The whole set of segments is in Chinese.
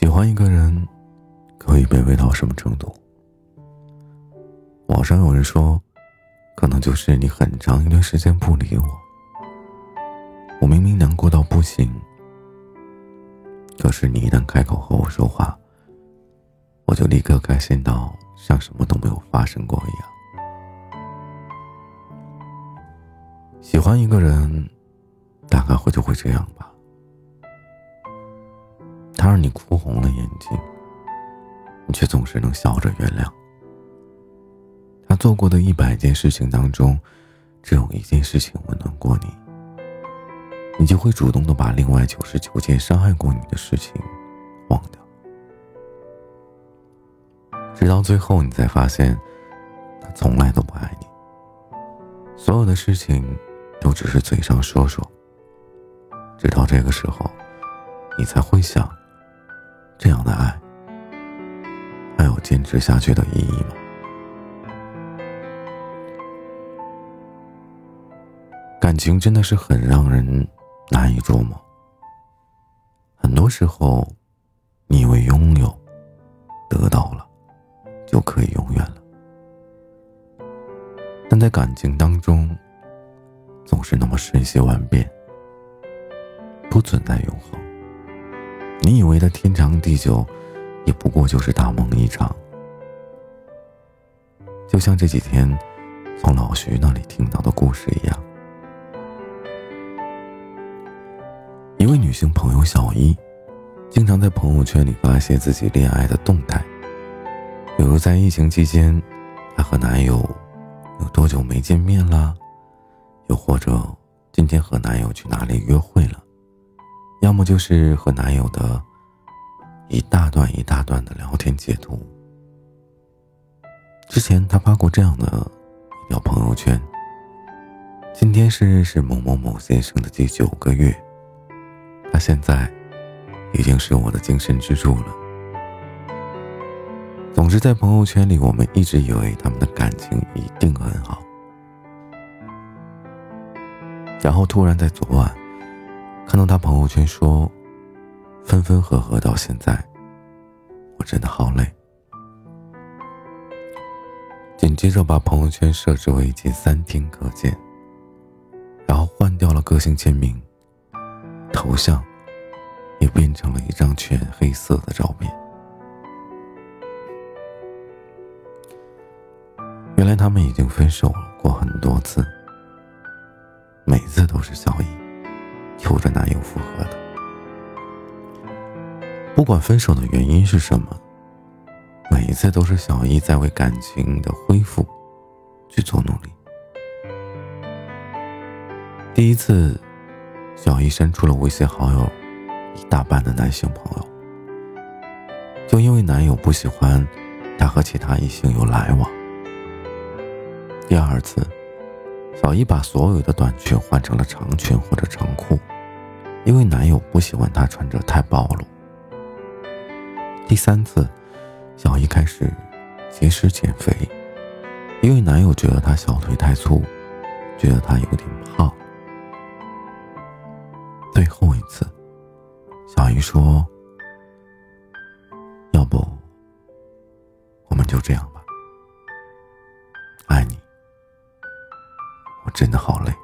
喜欢一个人，可以卑微到什么程度？网上有人说，可能就是你很长一段时间不理我，我明明难过到不行，可是你一旦开口和我说话，我就立刻开心到像什么都没有发生过一样。喜欢一个人，大概会就会这样吧。他让你哭红了眼睛，你却总是能笑着原谅。他做过的一百件事情当中，只有一件事情温暖过你，你就会主动的把另外九十九件伤害过你的事情忘掉，直到最后你才发现，他从来都不爱你。所有的事情都只是嘴上说说，直到这个时候，你才会想。这样的爱，还有坚持下去的意义吗？感情真的是很让人难以捉摸。很多时候，你以为拥有、得到了，就可以永远了，但在感情当中，总是那么瞬息万变，不存在永恒。你以为的天长地久，也不过就是大梦一场。就像这几天从老徐那里听到的故事一样，一位女性朋友小一，经常在朋友圈里发一些自己恋爱的动态，比如在疫情期间，她和男友有多久没见面啦，又或者今天和男友去哪里约会了。要么就是和男友的一大段一大段的聊天截图。之前他发过这样的一条朋友圈：“今天是认识某某某先生的第九个月，他现在已经是我的精神支柱了。”总之，在朋友圈里，我们一直以为他们的感情一定很好，然后突然在昨晚。看到他朋友圈说，分分合合到现在，我真的好累。紧接着把朋友圈设置为仅三天可见，然后换掉了个性签名，头像也变成了一张全黑色的照片。原来他们已经分手过很多次，每次都是小姨。求着男友复合的，不管分手的原因是什么，每一次都是小姨在为感情的恢复去做努力。第一次，小姨删除了微信好友一大半的男性朋友，就因为男友不喜欢她和其他异性有来往。第二次。小姨把所有的短裙换成了长裙或者长裤，因为男友不喜欢她穿着太暴露。第三次，小姨开始节食减肥，因为男友觉得她小腿太粗，觉得她有点胖。最后一次，小姨说：“要不，我们就这样吧。”爱你，我真的好累。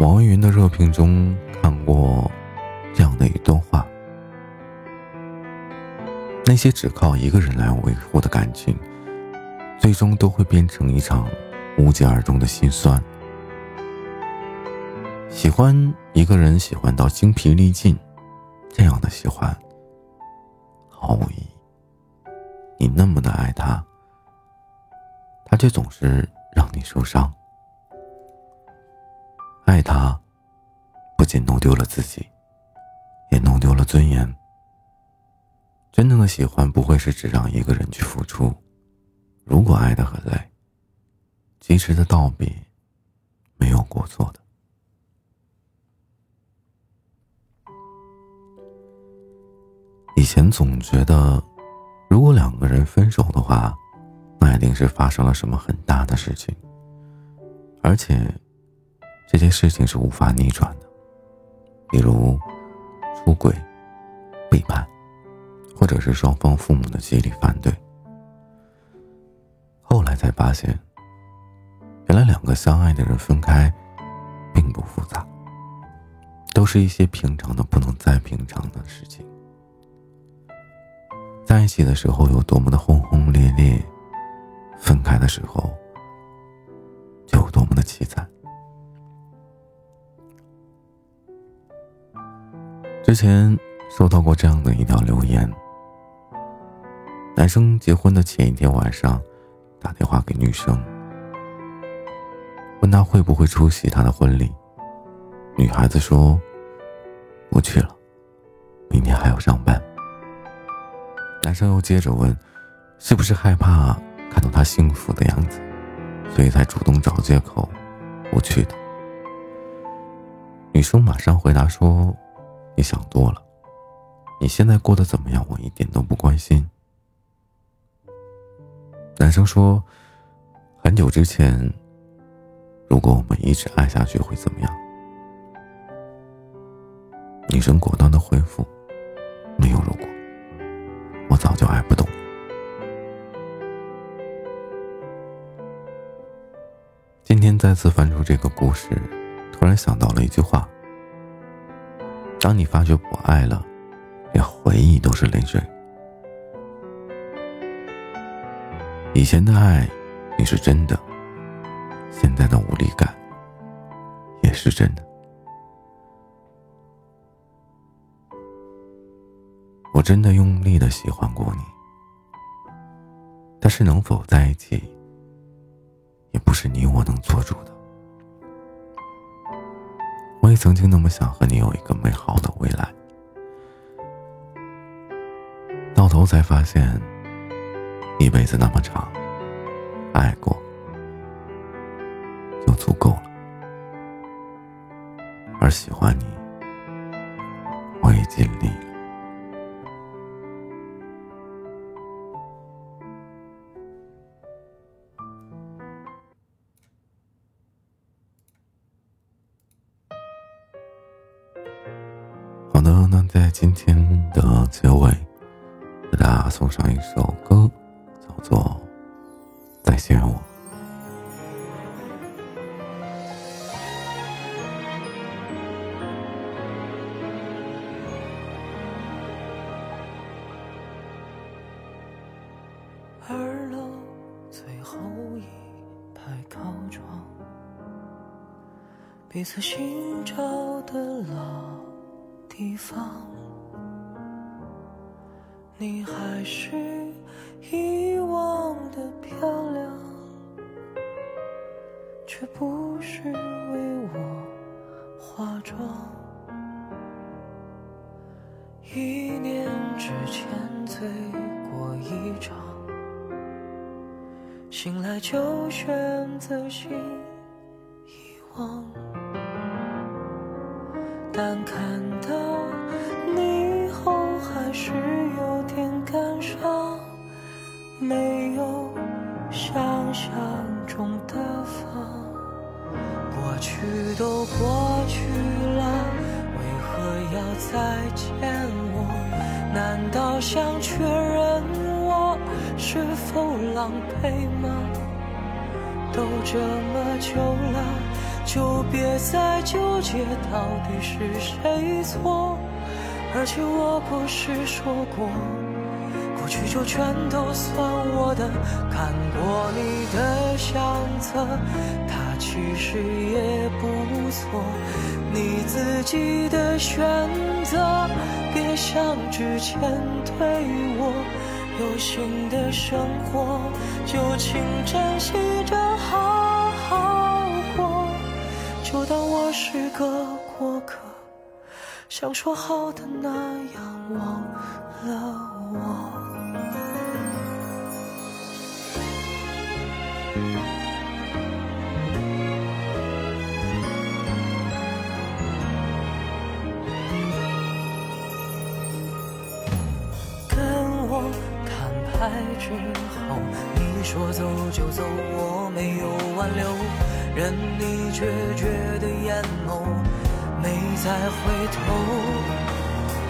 网易云的热评中看过这样的一段话：那些只靠一个人来维护的感情，最终都会变成一场无疾而终的心酸。喜欢一个人，喜欢到精疲力尽，这样的喜欢，毫无意义。你那么的爱他，他却总是让你受伤。爱他，不仅弄丢了自己，也弄丢了尊严。真正的喜欢不会是只让一个人去付出。如果爱的很累，及时的道别，没有过错的。以前总觉得。如果两个人分手的话，那一定是发生了什么很大的事情，而且这件事情是无法逆转的，比如出轨、背叛，或者是双方父母的极力反对。后来才发现，原来两个相爱的人分开，并不复杂，都是一些平常的不能再平常的事情。在一起的时候有多么的轰轰烈烈，分开的时候就有多么的凄惨。之前收到过这样的一条留言：男生结婚的前一天晚上，打电话给女生，问她会不会出席他的婚礼。女孩子说：“不去了，明天还要上班。”男生又接着问：“是不是害怕看到她幸福的样子，所以才主动找借口不去的？”女生马上回答说。你想多了，你现在过得怎么样？我一点都不关心。男生说：“很久之前，如果我们一直爱下去会怎么样？”女生果断的回复：“没有如果，我早就爱不动。”今天再次翻出这个故事，突然想到了一句话。当你发觉不爱了，连回忆都是泪水。以前的爱，你是真的；现在的无力感，也是真的。我真的用力的喜欢过你，但是能否在一起，也不是你我能做主的。也曾经那么想和你有一个美好的未来，到头才发现，一辈子那么长，爱过就足够了，而喜欢你，那在今天的结尾，给大家送上一首歌，叫做《再见我》。二楼最后一排靠窗，彼此寻找的老。地方，你还是遗忘的漂亮，却不是为我化妆。一年之前醉过一场，醒来就选择性遗忘。但看到你后，还是有点感伤，没有想象中的放。过去都过去了，为何要再见我？难道想确认我是否狼狈吗？都这么久了。就别再纠结到底是谁错，而且我不是说过，过去就全都算我的。看过你的相册，他其实也不错，你自己的选择，别像之前对我，有新的生活就请珍惜着像说好的那样忘了我。跟我摊牌之后，你。说走就走，我没有挽留，任你决绝的眼眸，没再回头。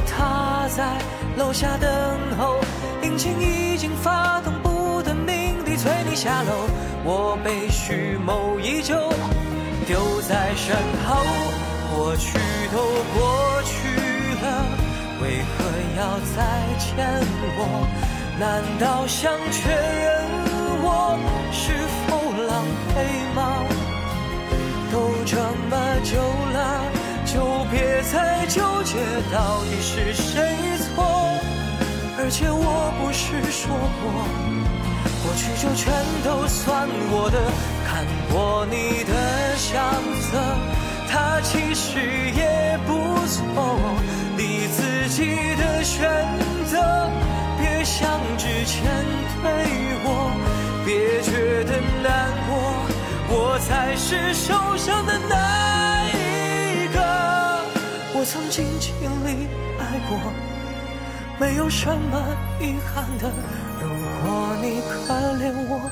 他在楼下等候，引擎已经发动，不等命地催你下楼。我被蓄谋已久，丢在身后，过去都过去了，为何要再见我？难道想确认我是否狼狈吗？都这么久了，就别再纠结到底是谁错。而且我不是说过，过去就全都算我的。看过你的相册，它其实也不错，你自己的选择。别像之前对我，别觉得难过，我才是受伤的那。我曾经尽力爱过，没有什么遗憾的。如果你可怜我，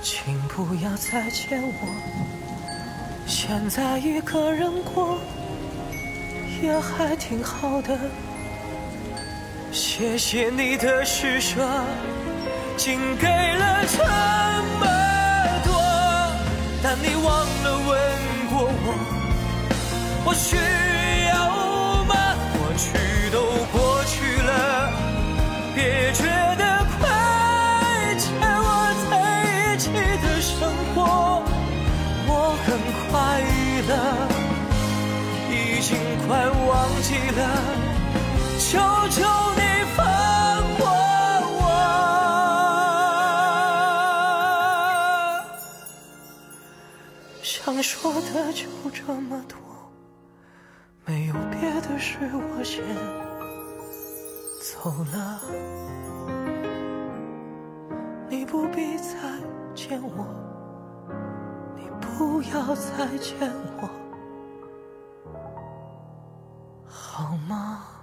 请不要再见我。现在一个人过，也还挺好的。谢谢你的施舍，竟给了这了。求求你放过我，想说的就这么多，没有别的事，我先走了。你不必再见我，你不要再见我。好吗？